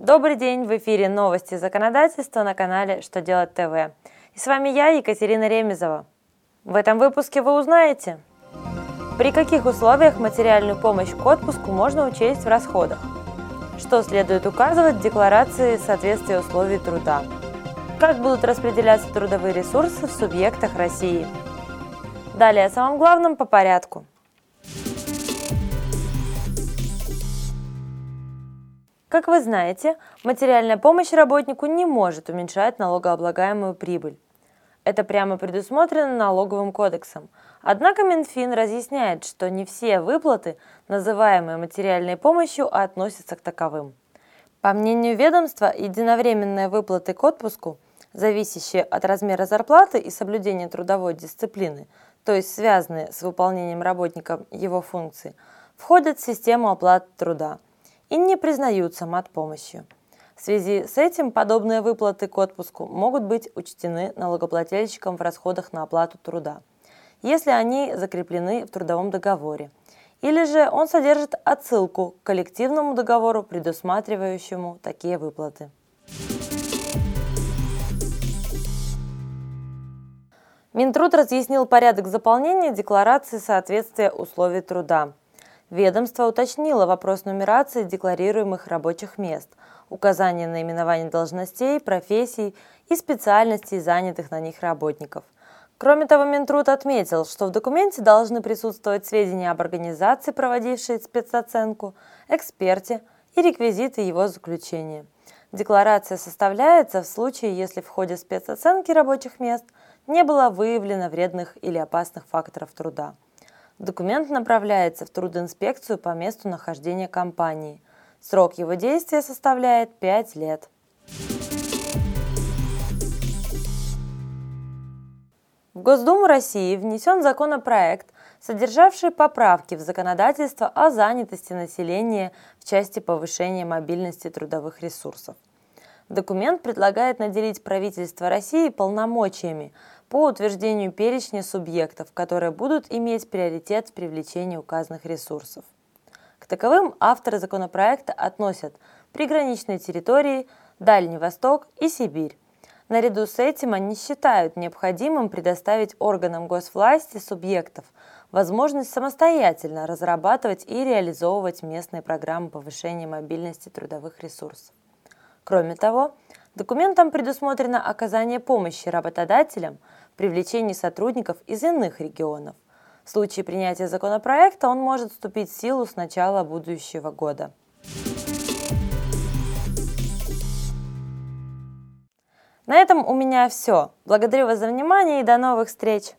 Добрый день, в эфире новости законодательства на канале «Что делать ТВ». И с вами я, Екатерина Ремезова. В этом выпуске вы узнаете, при каких условиях материальную помощь к отпуску можно учесть в расходах, что следует указывать в декларации соответствия условий труда, как будут распределяться трудовые ресурсы в субъектах России. Далее о самом главном по порядку – Как вы знаете, материальная помощь работнику не может уменьшать налогооблагаемую прибыль. Это прямо предусмотрено налоговым кодексом. Однако Минфин разъясняет, что не все выплаты, называемые материальной помощью, относятся к таковым. По мнению ведомства, единовременные выплаты к отпуску, зависящие от размера зарплаты и соблюдения трудовой дисциплины, то есть связанные с выполнением работником его функций, входят в систему оплаты труда – и не признаются мат-помощью. В связи с этим подобные выплаты к отпуску могут быть учтены налогоплательщиком в расходах на оплату труда, если они закреплены в трудовом договоре, или же он содержит отсылку к коллективному договору, предусматривающему такие выплаты. Минтруд разъяснил порядок заполнения декларации соответствия условий труда – Ведомство уточнило вопрос нумерации декларируемых рабочих мест, указание наименований должностей, профессий и специальностей занятых на них работников. Кроме того, Минтруд отметил, что в документе должны присутствовать сведения об организации, проводившей спецоценку, эксперте и реквизиты его заключения. Декларация составляется в случае, если в ходе спецоценки рабочих мест не было выявлено вредных или опасных факторов труда. Документ направляется в трудинспекцию по месту нахождения компании. Срок его действия составляет 5 лет. В Госдуму России внесен законопроект, содержавший поправки в законодательство о занятости населения в части повышения мобильности трудовых ресурсов. Документ предлагает наделить правительство России полномочиями по утверждению перечня субъектов, которые будут иметь приоритет в привлечении указанных ресурсов. К таковым авторы законопроекта относят приграничные территории, Дальний Восток и Сибирь. Наряду с этим они считают необходимым предоставить органам госвласти субъектов возможность самостоятельно разрабатывать и реализовывать местные программы повышения мобильности трудовых ресурсов. Кроме того, документом предусмотрено оказание помощи работодателям в привлечении сотрудников из иных регионов. В случае принятия законопроекта он может вступить в силу с начала будущего года. На этом у меня все. Благодарю вас за внимание и до новых встреч!